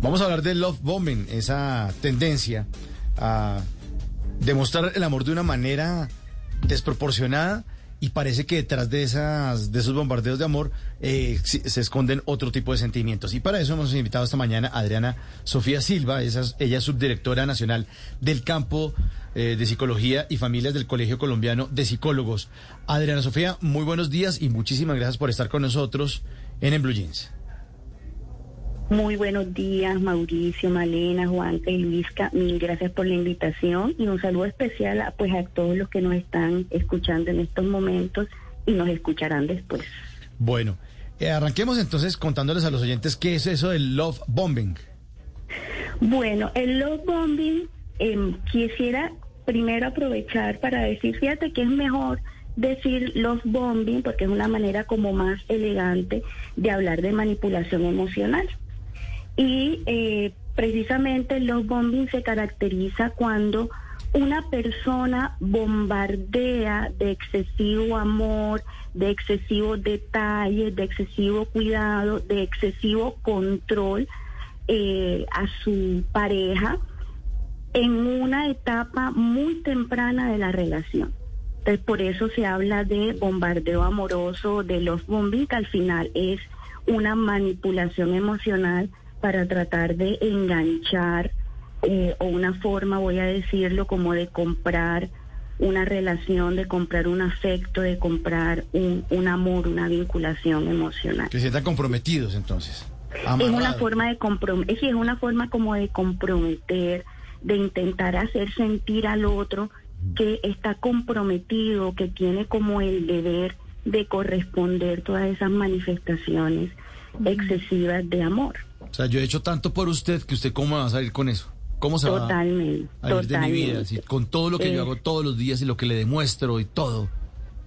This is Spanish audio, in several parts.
Vamos a hablar del love bombing, esa tendencia a demostrar el amor de una manera desproporcionada y parece que detrás de esas de esos bombardeos de amor eh, se esconden otro tipo de sentimientos. Y para eso hemos invitado esta mañana a Adriana Sofía Silva esa es- ella es subdirectora nacional del campo eh, de psicología y familias del Colegio Colombiano de Psicólogos. Adriana Sofía muy buenos días y muchísimas gracias por estar con nosotros en En Blue Jeans Muy buenos días, Mauricio, Malena, Juanca y Luisca. Mil gracias por la invitación y un saludo especial a, pues, a todos los que nos están escuchando en estos momentos y nos escucharán después. Bueno, eh, arranquemos entonces contándoles a los oyentes qué es eso del love bombing. Bueno, el love bombing em, quisiera primero aprovechar para decir, fíjate que es mejor decir love bombing porque es una manera como más elegante de hablar de manipulación emocional. Y eh, precisamente el love bombing se caracteriza cuando una persona bombardea de excesivo amor, de excesivo detalle, de excesivo cuidado, de excesivo control eh, a su pareja en una etapa muy temprana de la relación. Entonces, por eso se habla de bombardeo amoroso, de los bombing, que al final es una manipulación emocional para tratar de enganchar eh, o una forma, voy a decirlo, como de comprar una relación, de comprar un afecto, de comprar un, un amor, una vinculación emocional. Que se sientan comprometidos entonces. Es una forma de comprometer, es una forma como de comprometer, de intentar hacer sentir al otro que está comprometido, que tiene como el deber de corresponder todas esas manifestaciones excesivas de amor. O sea, yo he hecho tanto por usted que usted cómo va a salir con eso. ¿Cómo se Totalmente, va a ir de mi vida? totalmente. Así, con todo lo que Eh. yo hago todos los días y lo que le demuestro y todo.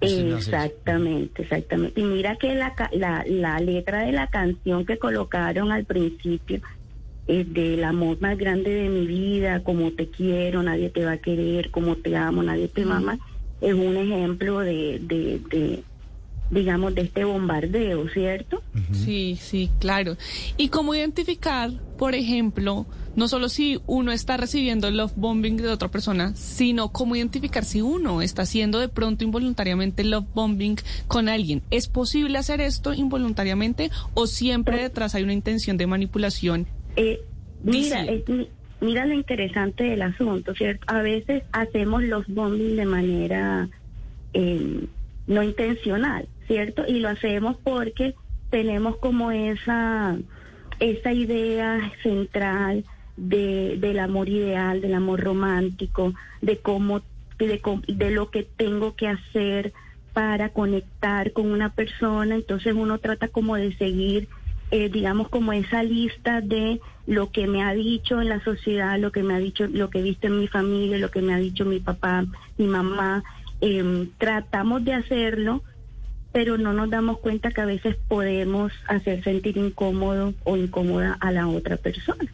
Eso. Exactamente, exactamente. Y mira que la, ca- la, la letra de la canción que colocaron al principio es del amor más grande de mi vida, como te quiero, nadie te va a querer, como te amo, nadie te ama, es un ejemplo de, de, de digamos, de este bombardeo, ¿cierto? Sí, sí, claro. ¿Y cómo identificar, por ejemplo, no solo si uno está recibiendo el love bombing de otra persona, sino cómo identificar si uno está haciendo de pronto involuntariamente love bombing con alguien? ¿Es posible hacer esto involuntariamente o siempre detrás hay una intención de manipulación? Eh, mira, es- mi- mira lo interesante del asunto, ¿cierto? A veces hacemos los bombing de manera eh, no intencional, ¿cierto? Y lo hacemos porque tenemos como esa, esa idea central de, del amor ideal, del amor romántico, de cómo, de, de lo que tengo que hacer para conectar con una persona. Entonces uno trata como de seguir eh, digamos como esa lista de lo que me ha dicho en la sociedad, lo que me ha dicho, lo que he visto en mi familia, lo que me ha dicho mi papá, mi mamá, Em, tratamos de hacerlo, pero no nos damos cuenta que a veces podemos hacer sentir incómodo o incómoda a la otra persona.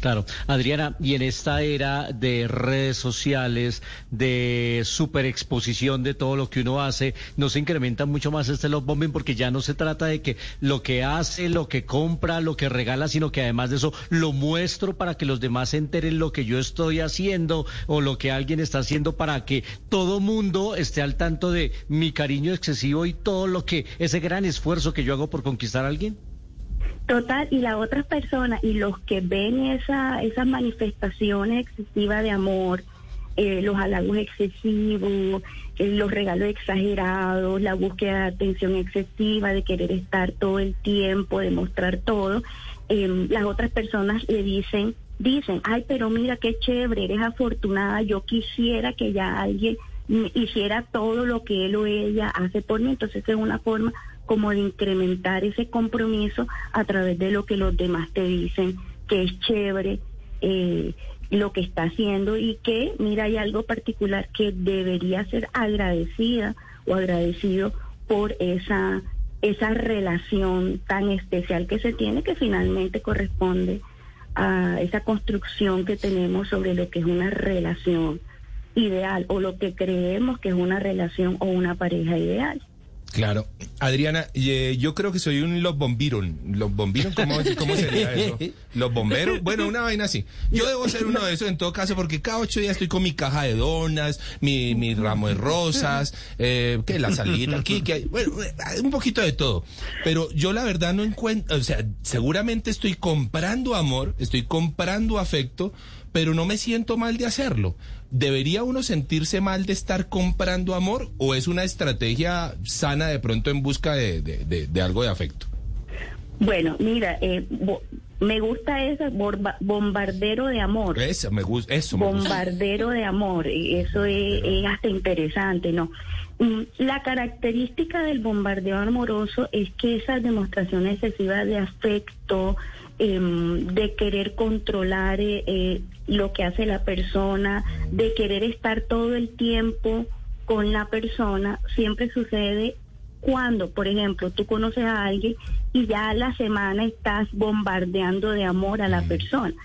Claro, Adriana, y en esta era de redes sociales, de superexposición de todo lo que uno hace, ¿no se incrementa mucho más este love bombing? Porque ya no se trata de que lo que hace, lo que compra, lo que regala, sino que además de eso lo muestro para que los demás se enteren lo que yo estoy haciendo o lo que alguien está haciendo para que todo mundo esté al tanto de mi cariño excesivo y todo lo que, ese gran esfuerzo que yo hago por conquistar a alguien. Total, y las otras personas y los que ven esa, esas manifestaciones excesivas de amor, eh, los halagos excesivos, eh, los regalos exagerados, la búsqueda de atención excesiva, de querer estar todo el tiempo, de mostrar todo, eh, las otras personas le dicen, dicen, ay, pero mira qué chévere, eres afortunada, yo quisiera que ya alguien hiciera todo lo que él o ella hace por mí, entonces es una forma como de incrementar ese compromiso a través de lo que los demás te dicen, que es chévere eh, lo que está haciendo y que, mira, hay algo particular que debería ser agradecida o agradecido por esa, esa relación tan especial que se tiene que finalmente corresponde a esa construcción que tenemos sobre lo que es una relación ideal o lo que creemos que es una relación o una pareja ideal. Claro. Adriana, eh, yo creo que soy un los bombiron. ¿Los bombiron? ¿Cómo, ¿Cómo sería eso? ¿Los bomberos? Bueno, una vaina así. Yo debo ser uno de esos en todo caso porque cada ocho días estoy con mi caja de donas, mi, mi ramo de rosas, eh, que la salida aquí, que hay, bueno, eh, un poquito de todo. Pero yo la verdad no encuentro, o sea, seguramente estoy comprando amor, estoy comprando afecto, pero no me siento mal de hacerlo. ¿Debería uno sentirse mal de estar comprando amor o es una estrategia sana de pronto en busca de, de, de, de algo de afecto? Bueno, mira, eh, bo- me gusta ese borba- bombardero de amor. Eso me gusta, eso me gusta. bombardero de amor, y eso es, es hasta interesante, ¿no? Mm, La característica del bombardeo amoroso es que esas demostraciones excesivas de afecto, em, de querer controlar eh, eh, lo que hace la persona, de querer estar todo el tiempo con la persona, siempre sucede cuando, por ejemplo, tú conoces a alguien y ya a la semana estás bombardeando de amor a la persona.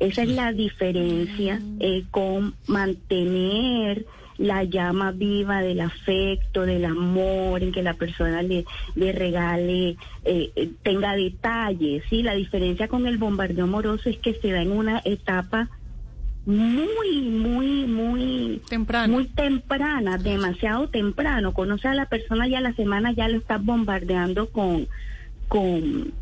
Esa es la diferencia eh, con mantener la llama viva del afecto, del amor, en que la persona le, le regale, eh, eh, tenga detalles. ¿sí? La diferencia con el bombardeo amoroso es que se da en una etapa muy, muy, muy Temprano. muy temprana, demasiado temprano. Conoce a la persona y a la semana ya lo estás bombardeando con, con,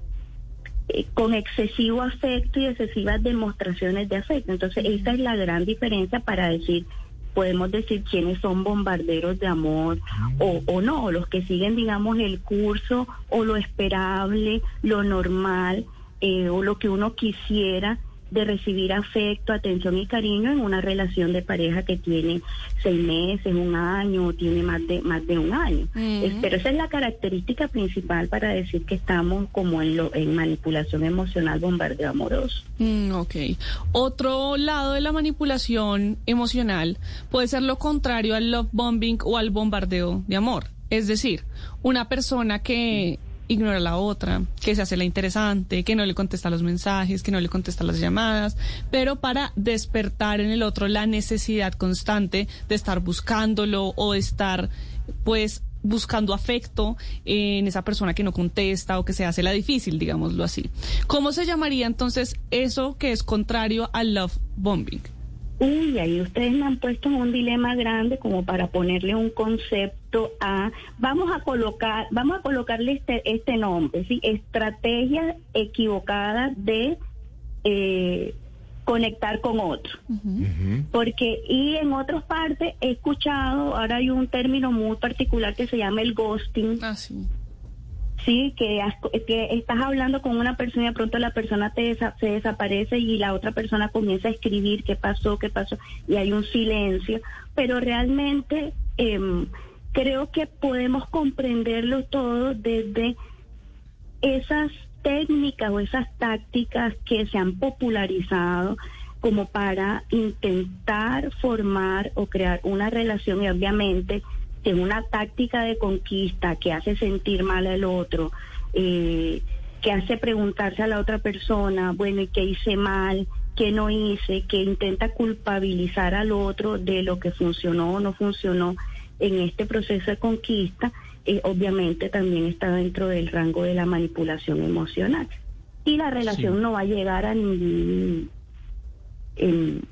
eh, con excesivo afecto y excesivas demostraciones de afecto. Entonces, esa es la gran diferencia para decir, podemos decir quiénes son bombarderos de amor o, o no, los que siguen, digamos, el curso o lo esperable, lo normal eh, o lo que uno quisiera de recibir afecto, atención y cariño en una relación de pareja que tiene seis meses, un año, o tiene más de más de un año. Pero esa es la característica principal para decir que estamos como en lo en manipulación emocional, bombardeo amoroso. Mm, ok. Otro lado de la manipulación emocional puede ser lo contrario al love bombing o al bombardeo de amor. Es decir, una persona que ignora a la otra, que se hace la interesante, que no le contesta los mensajes, que no le contesta las llamadas, pero para despertar en el otro la necesidad constante de estar buscándolo o de estar, pues, buscando afecto en esa persona que no contesta o que se hace la difícil, digámoslo así. ¿Cómo se llamaría entonces eso que es contrario al love bombing? Uy, ahí ustedes me han puesto en un dilema grande como para ponerle un concepto a, vamos a colocar, vamos a colocarle este, este nombre, ¿sí? Estrategia equivocada de eh, conectar con otro. Porque, y en otras partes he escuchado, ahora hay un término muy particular que se llama el ghosting, Ah, sí. Sí, que, has- que estás hablando con una persona y de pronto la persona te desa- se desaparece y la otra persona comienza a escribir qué pasó, qué pasó, y hay un silencio. Pero realmente em, creo que podemos comprenderlo todo desde esas técnicas o esas tácticas que se han popularizado como para intentar formar o crear una relación y obviamente en una táctica de conquista que hace sentir mal al otro, eh, que hace preguntarse a la otra persona, bueno, ¿y qué hice mal? ¿Qué no hice? Que intenta culpabilizar al otro de lo que funcionó o no funcionó en este proceso de conquista, eh, obviamente también está dentro del rango de la manipulación emocional. Y la relación no va a llegar a ningún, en,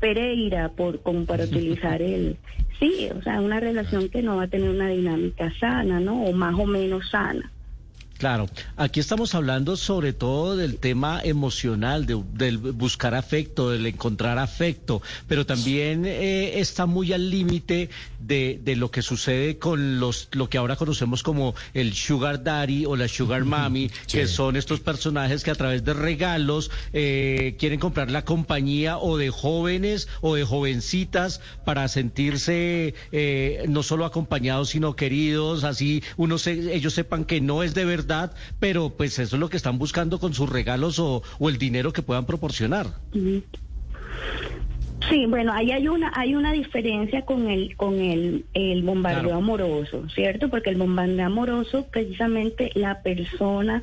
Pereira, por, como para utilizar el... Sí, o sea, una relación que no va a tener una dinámica sana, ¿no? O más o menos sana. Claro, aquí estamos hablando sobre todo del tema emocional, de, del buscar afecto, del encontrar afecto, pero también eh, está muy al límite de, de, lo que sucede con los lo que ahora conocemos como el sugar daddy o la sugar mommy, sí. que son estos personajes que a través de regalos eh, quieren comprar la compañía o de jóvenes o de jovencitas para sentirse eh, no solo acompañados sino queridos, así uno se, ellos sepan que no es de verdad pero pues eso es lo que están buscando con sus regalos o, o el dinero que puedan proporcionar. Sí, bueno, ahí hay una hay una diferencia con el con el, el bombardeo claro. amoroso, ¿cierto? Porque el bombardeo amoroso precisamente la persona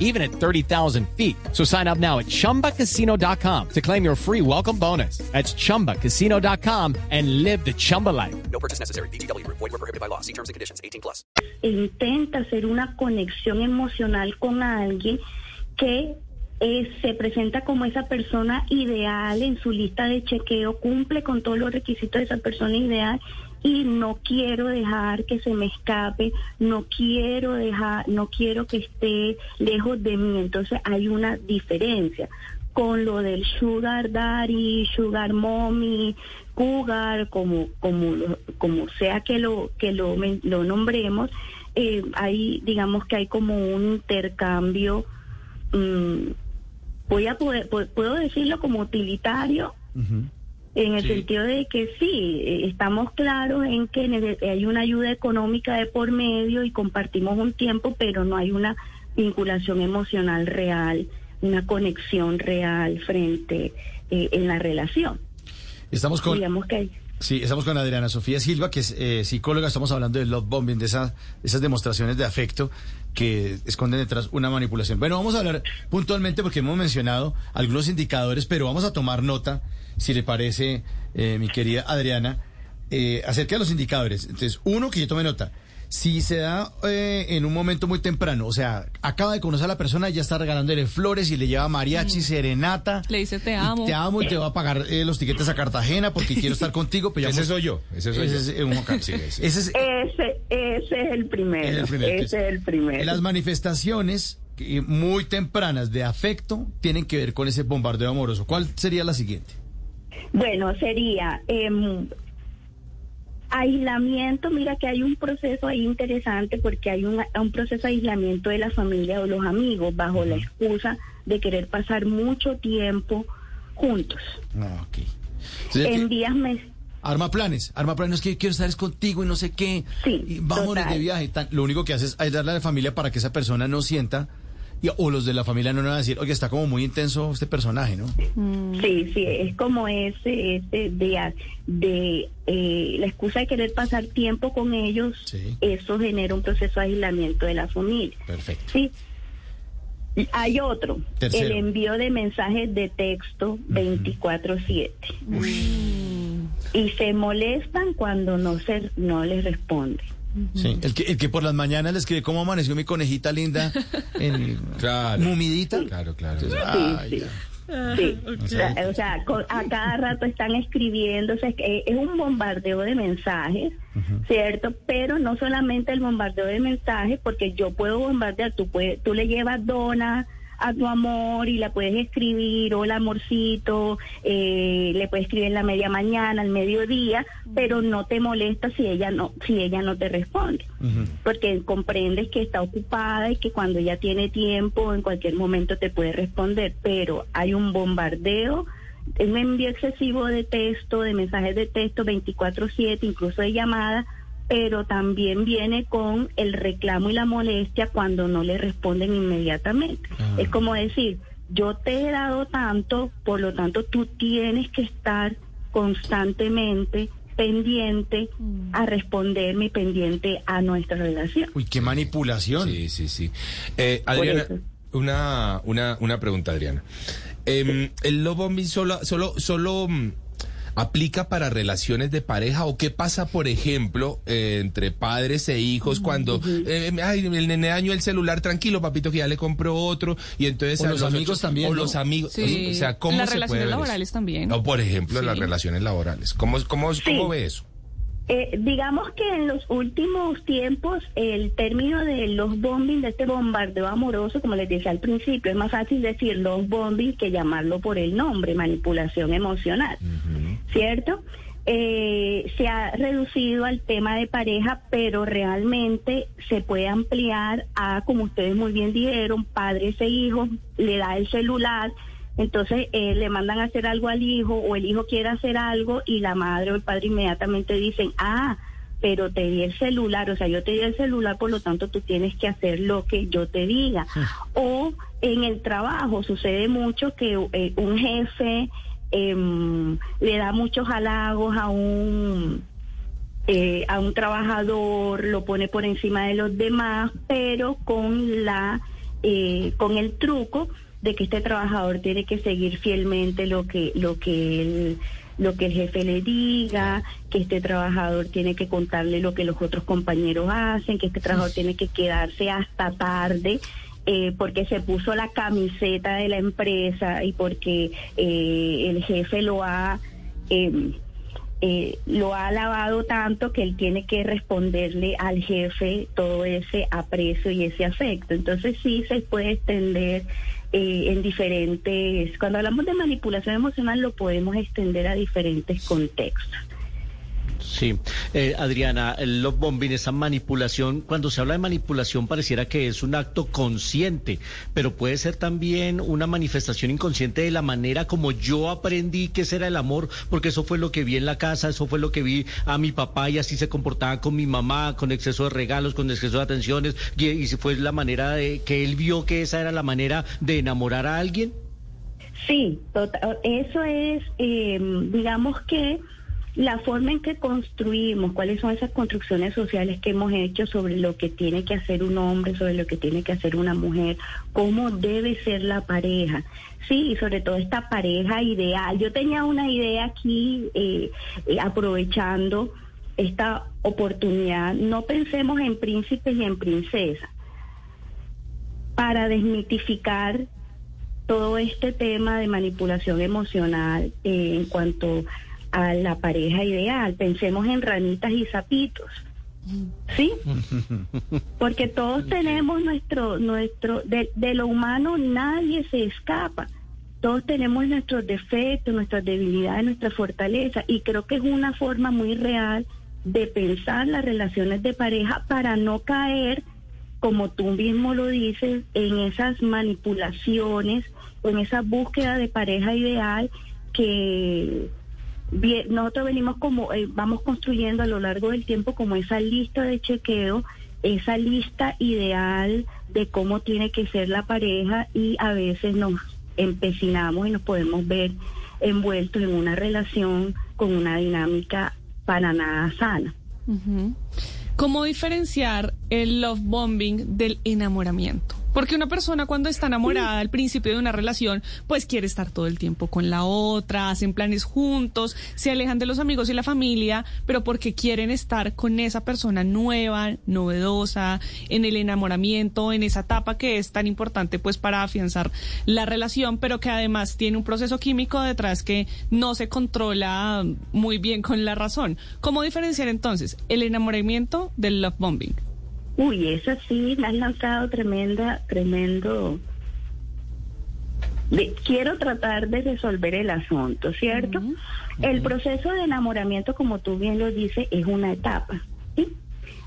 even at 30,000 feet. So sign up now at chumbacasino.com to claim your free welcome bonus. That's chumbacasino.com and live the Chumba life. No purchase necessary. DTW, void, were prohibited by law. See terms and conditions 18 plus. Intenta hacer una conexión emocional con alguien que eh, se presenta como esa persona ideal en su lista de chequeo, cumple con todos los requisitos de esa persona ideal y no quiero dejar que se me escape, no quiero dejar, no quiero que esté lejos de mí. Entonces hay una diferencia con lo del sugar daddy, sugar mommy, cougar, como como como sea que lo que lo, nombremos, eh, hay digamos que hay como un intercambio mmm, voy a poder, puedo decirlo como utilitario. En el sí. sentido de que sí, estamos claros en que hay una ayuda económica de por medio y compartimos un tiempo, pero no hay una vinculación emocional real, una conexión real frente eh, en la relación. Estamos con... Digamos que hay... Sí, estamos con Adriana Sofía Silva, que es eh, psicóloga, estamos hablando de love bombing, de esa, esas demostraciones de afecto que esconden detrás una manipulación. Bueno, vamos a hablar puntualmente porque hemos mencionado algunos indicadores, pero vamos a tomar nota, si le parece, eh, mi querida Adriana, eh, acerca de los indicadores. Entonces, uno, que yo tome nota. Si se da eh, en un momento muy temprano, o sea, acaba de conocer a la persona y ya está regalándole flores y le lleva mariachi, mm. serenata. Le dice te amo. Te amo y te va a pagar eh, los tiquetes a Cartagena porque quiero estar contigo. Pero ese soy yo. Ese soy ese yo. Es, un, sí, ese. Ese, es, ese, ese es el primero. Es el primero. Ese es el primero. Las manifestaciones muy tempranas de afecto tienen que ver con ese bombardeo amoroso. ¿Cuál sería la siguiente? Bueno, sería... Eh, Aislamiento, mira que hay un proceso ahí interesante porque hay un, un proceso de aislamiento de la familia o los amigos bajo la excusa de querer pasar mucho tiempo juntos. Ah, okay. En días mes Arma planes, arma planes que quiero estar contigo y no sé qué. Sí, y vámonos total. de viaje. Lo único que hace es ayudarle a la familia para que esa persona no sienta y, o los de la familia no van a decir, oye, está como muy intenso este personaje, ¿no? Mm. Sí, sí, es como ese, ese de, de eh, la excusa de querer pasar tiempo con ellos, sí. eso genera un proceso de aislamiento de la familia. Perfecto. Sí. Hay otro, Tercero. el envío de mensajes de texto 24/7. Mm. Y se molestan cuando no se no les responde. Sí, el que, el que por las mañanas le escribe cómo amaneció mi conejita linda en Claro. mumidita. Claro, claro. Entonces, Sí, ay, sí. ya. Sí, ok. o sea, a cada rato están escribiendo, o sea, es que es un bombardeo de mensajes, ¿cierto? Pero no solamente el bombardeo de mensajes, porque yo puedo bombardear, tú, puedes, tú le llevas dona a tu amor y la puedes escribir, hola amorcito, eh, le puedes escribir en la media mañana, al mediodía, pero no te molesta si ella no, si ella no te responde. Porque comprendes que está ocupada y que cuando ella tiene tiempo en cualquier momento te puede responder, pero hay un bombardeo, un envío excesivo de texto, de mensajes de texto 24/7, incluso de llamadas, pero también viene con el reclamo y la molestia cuando no le responden inmediatamente. Ah. Es como decir, yo te he dado tanto, por lo tanto tú tienes que estar constantemente pendiente a responderme y pendiente a nuestra relación. Uy, qué manipulación. Sí, sí, sí. Eh, Adriana, una, una, una pregunta, Adriana. Em, el love bombing solo, solo, solo, mm, ¿aplica para relaciones de pareja o qué pasa, por ejemplo, eh, entre padres e hijos cuando, eh, ay, el nene dañó el celular, tranquilo, papito, que ya le compró otro, y entonces... O a los amigos también, O ¿no? los amigos, Sí. o sea, ¿cómo Las se relaciones puede ver eso? laborales también. O, por ejemplo, Sí. las relaciones laborales. ¿Cómo, cómo, cómo ve eso? Eh, digamos que en los últimos tiempos el término de los bombing, de este bombardeo amoroso, como les decía al principio, es más fácil decir los bombing que llamarlo por el nombre, manipulación emocional, ¿cierto? Eh, se ha reducido al tema de pareja, pero realmente se puede ampliar a, como ustedes muy bien dijeron, padres e hijos, le da el celular, entonces eh, le mandan a hacer algo al hijo o el hijo quiere hacer algo y la madre o el padre inmediatamente dicen, ah, pero te di el celular, o sea, yo te di el celular, por lo tanto tú tienes que hacer lo que yo te diga. O en el trabajo sucede mucho que eh, un jefe em, le da muchos halagos a un eh, a un trabajador, lo pone por encima de los demás, pero con la eh, con el truco de que este trabajador tiene que seguir fielmente lo que lo que lo que el jefe le diga, que este trabajador tiene que contarle lo que los otros compañeros hacen, que este trabajador tiene que quedarse hasta tarde eh, porque se puso la camiseta de la empresa y porque eh, el jefe lo ha em, eh, lo ha alabado tanto que él tiene que responderle al jefe todo ese aprecio y ese afecto. Entonces sí se puede extender en diferentes, cuando hablamos de manipulación emocional lo podemos extender a diferentes contextos. Sí, Eh, Adriana, el love bombing, esa manipulación, cuando se habla de manipulación pareciera que es un acto consciente, pero puede ser también una manifestación inconsciente de la manera como yo aprendí que era el amor, porque eso fue lo que vi en la casa, eso fue lo que vi a mi papá y así se comportaba con mi mamá, con exceso de regalos, con exceso de atenciones, y, y fue la manera de que él vio que esa era la manera de enamorar a alguien. Sí, tota- eso es, eh, digamos que la forma en que construimos, cuáles son esas construcciones sociales que hemos hecho sobre lo que tiene que hacer un hombre, sobre lo que tiene que hacer una mujer, cómo debe ser la pareja, sí, y sobre todo esta pareja ideal. Yo tenía una idea aquí, eh, eh, aprovechando esta oportunidad, no pensemos en príncipes y en princesas, para desmitificar todo este tema de manipulación emocional eh, en cuanto a la pareja ideal. Pensemos en ranitas y sapitos. ¿Sí? Porque todos tenemos nuestro, nuestro, de, de lo humano nadie se escapa. Todos tenemos nuestros defectos, nuestras debilidades, nuestra fortaleza. Y creo que es una forma muy real de pensar las relaciones de pareja para no caer, como tú mismo lo dices, en esas manipulaciones, o en esa búsqueda de pareja ideal que bien, nosotros venimos como, eh, vamos construyendo a lo largo del tiempo como esa lista de chequeo, esa lista ideal de cómo tiene que ser la pareja y a veces nos empecinamos y nos podemos ver envueltos en una relación con una dinámica para nada sana. ¿Cómo diferenciar el love bombing del enamoramiento? Porque una persona cuando está enamorada al principio de una relación, pues quiere estar todo el tiempo con la otra, hacen planes juntos, se alejan de los amigos y la familia, pero porque quieren estar con esa persona nueva, novedosa, en el enamoramiento, en esa etapa que es tan importante pues para afianzar la relación, pero que además tiene un proceso químico detrás que no se controla muy bien con la razón. ¿Cómo diferenciar entonces el enamoramiento del love bombing? Uy, eso sí, me has lanzado tremenda, tremendo. de- quiero tratar de resolver el asunto, ¿cierto? El proceso de enamoramiento, como tú bien lo dices, es una etapa. ¿sí?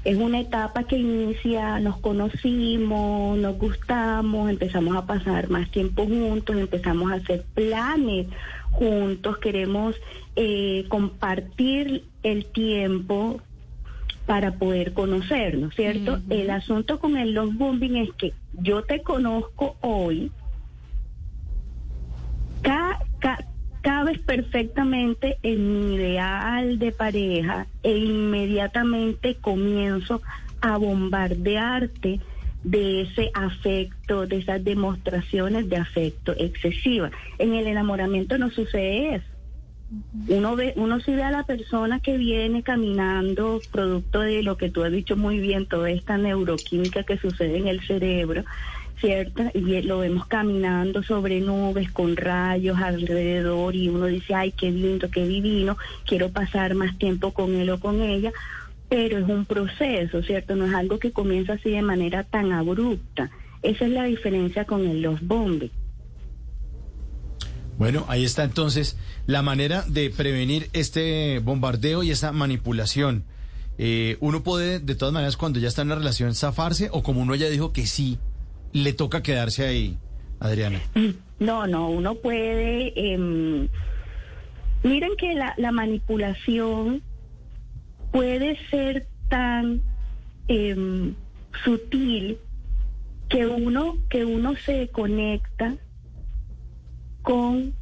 Es una etapa que inicia, nos conocimos, nos gustamos, empezamos a pasar más tiempo juntos, empezamos a hacer planes juntos, queremos eh, compartir el tiempo para poder conocernos, ¿cierto? El asunto con el love bombing es que yo te conozco hoy, ca- ca- cabes perfectamente en mi ideal de pareja e inmediatamente comienzo a bombardearte de ese afecto, de esas demostraciones de afecto excesiva. En el enamoramiento no sucede eso. Uno ve, uno sí ve a la persona que viene caminando, producto de lo que tú has dicho muy bien, toda esta neuroquímica que sucede en el cerebro, ¿cierto? Y lo vemos caminando sobre nubes con rayos alrededor y uno dice, ay, qué lindo, qué divino, quiero pasar más tiempo con él o con ella, pero es un proceso, ¿cierto? No es algo que comienza así de manera tan abrupta. Esa es la diferencia con el los bombing. Bueno, ahí está entonces la manera de prevenir este bombardeo y esa manipulación. Eh, uno puede, de todas maneras, cuando ya está en la relación, zafarse o como uno ya dijo que sí, le toca quedarse ahí, Adriana. No, no, uno puede... em, miren que la, la manipulación puede ser tan em, sutil que uno que uno se conecta con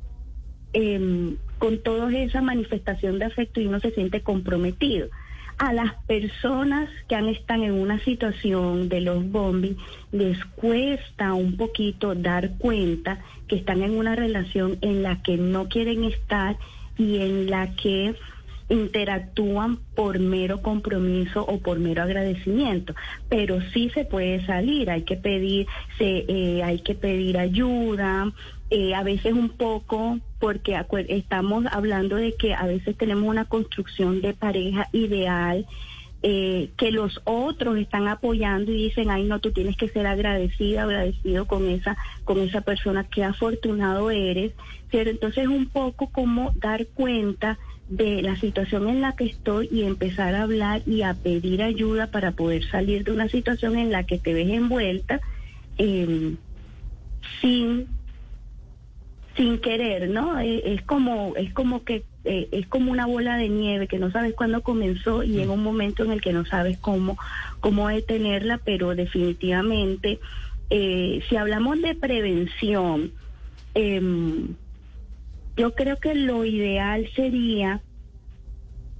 em, con toda esa manifestación de afecto y uno se siente comprometido. A las personas que han están en una situación de los bombing les cuesta un poquito dar cuenta que están en una relación en la que no quieren estar y en la que interactúan por mero compromiso o por mero agradecimiento, pero sí se puede salir, hay que pedir, se, eh, hay que pedir ayuda, eh, a veces un poco, porque estamos hablando de que a veces tenemos una construcción de pareja ideal. eh, que los otros están apoyando y dicen, ay no, tú tienes que ser agradecida, agradecido con esa, con esa persona, qué afortunado eres, ¿cierto? Entonces un poco como dar cuenta de la situación en la que estoy y empezar a hablar y a pedir ayuda para poder salir de una situación en la que te ves envuelta eh, sin sin querer, ¿no? Eh, Es, como es como que eh, es como una bola de nieve que no sabes cuándo comenzó y llega un momento en el que no sabes cómo cómo detenerla, pero definitivamente eh, si hablamos de prevención, em, yo creo que lo ideal sería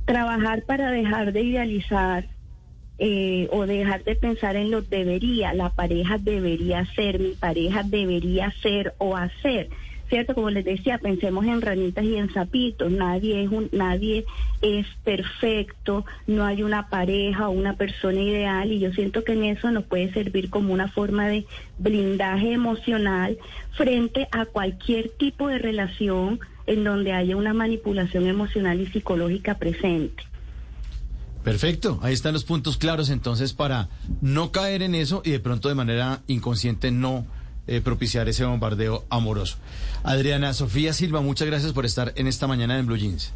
trabajar para dejar de idealizar eh, o dejar de pensar en lo debería, la pareja debería ser, mi pareja debería ser o hacer. ¿Cierto? Como les decía, pensemos en ranitas y en sapitos. Nadie es un, nadie es perfecto, no hay una pareja o una persona ideal y yo siento que en eso nos puede servir como una forma de blindaje emocional frente a cualquier tipo de relación en donde haya una manipulación emocional y psicológica presente. Perfecto, ahí están los puntos claros entonces para no caer en eso y de pronto de manera inconsciente no eh, propiciar ese bombardeo amoroso. Adriana Sofía Silva, muchas gracias por estar en esta mañana en Blue Jeans.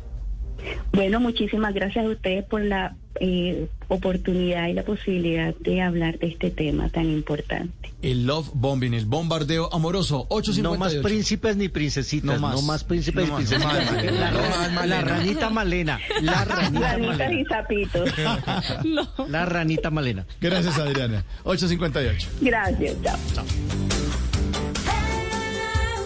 Bueno, muchísimas gracias a ustedes por la eh, oportunidad y la posibilidad de hablar de este tema tan importante. El love bombing, el bombardeo amoroso, 858. No más príncipes ni princesitas, No no más. más, príncipes No ni más. princesitas. No más. La, No más, la ranita Malena, la ranita Ranitas y Malena, sapitos. No. la ranita Malena. Gracias Adriana, 858. Gracias, chao. El